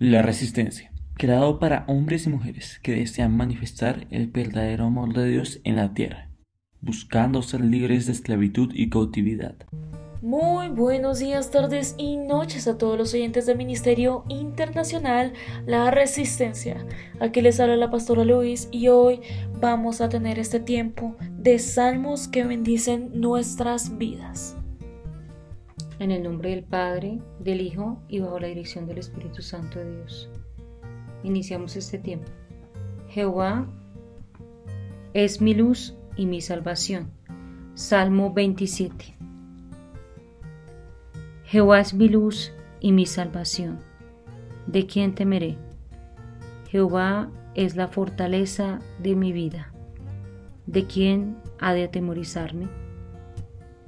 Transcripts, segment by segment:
La Resistencia, creado para hombres y mujeres que desean manifestar el verdadero amor de Dios en la tierra, buscando ser libres de esclavitud y cautividad. Muy buenos días, tardes y noches a todos los oyentes del Ministerio Internacional La Resistencia. Aquí les habla la pastora Luis y hoy vamos a tener este tiempo de salmos que bendicen nuestras vidas. En el nombre del Padre, del Hijo y bajo la dirección del Espíritu Santo de Dios. Iniciamos este tiempo. Jehová es mi luz y mi salvación. Salmo 27. Jehová es mi luz y mi salvación. ¿De quién temeré? Jehová es la fortaleza de mi vida. ¿De quién ha de atemorizarme?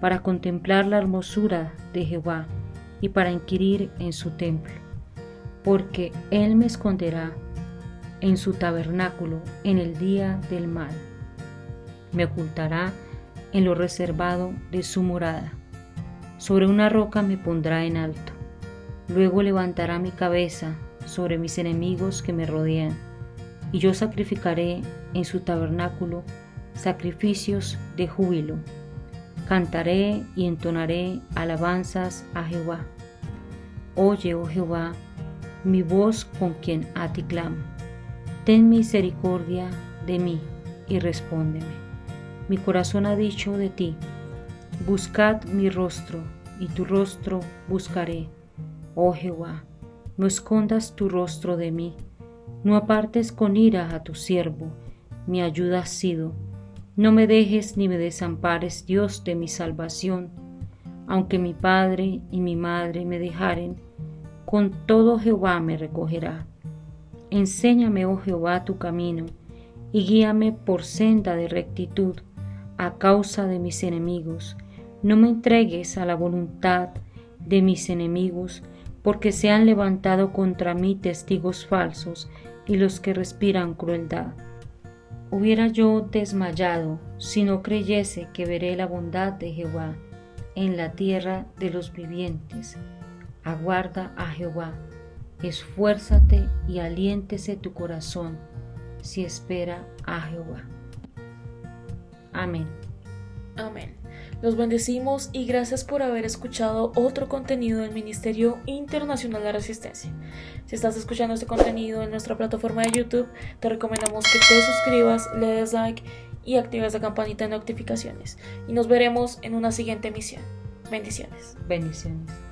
para contemplar la hermosura de Jehová y para inquirir en su templo, porque Él me esconderá en su tabernáculo en el día del mal, me ocultará en lo reservado de su morada, sobre una roca me pondrá en alto, luego levantará mi cabeza sobre mis enemigos que me rodean, y yo sacrificaré en su tabernáculo sacrificios de júbilo cantaré y entonaré alabanzas a Jehová. Oye, oh Jehová, mi voz con quien a ti clamo. Ten misericordia de mí y respóndeme. Mi corazón ha dicho de ti, buscad mi rostro, y tu rostro buscaré. Oh Jehová, no escondas tu rostro de mí, no apartes con ira a tu siervo, mi ayuda ha sido no me dejes ni me desampares, Dios de mi salvación. Aunque mi padre y mi madre me dejaren, con todo Jehová me recogerá. Enséñame, oh Jehová, tu camino, y guíame por senda de rectitud a causa de mis enemigos. No me entregues a la voluntad de mis enemigos, porque se han levantado contra mí testigos falsos y los que respiran crueldad. Hubiera yo desmayado si no creyese que veré la bondad de Jehová en la tierra de los vivientes. Aguarda a Jehová, esfuérzate y aliéntese tu corazón si espera a Jehová. Amén. Amén. Los bendecimos y gracias por haber escuchado otro contenido del Ministerio Internacional de Resistencia. Si estás escuchando este contenido en nuestra plataforma de YouTube, te recomendamos que te suscribas, le des like y actives la campanita de notificaciones. Y nos veremos en una siguiente emisión. Bendiciones. Bendiciones.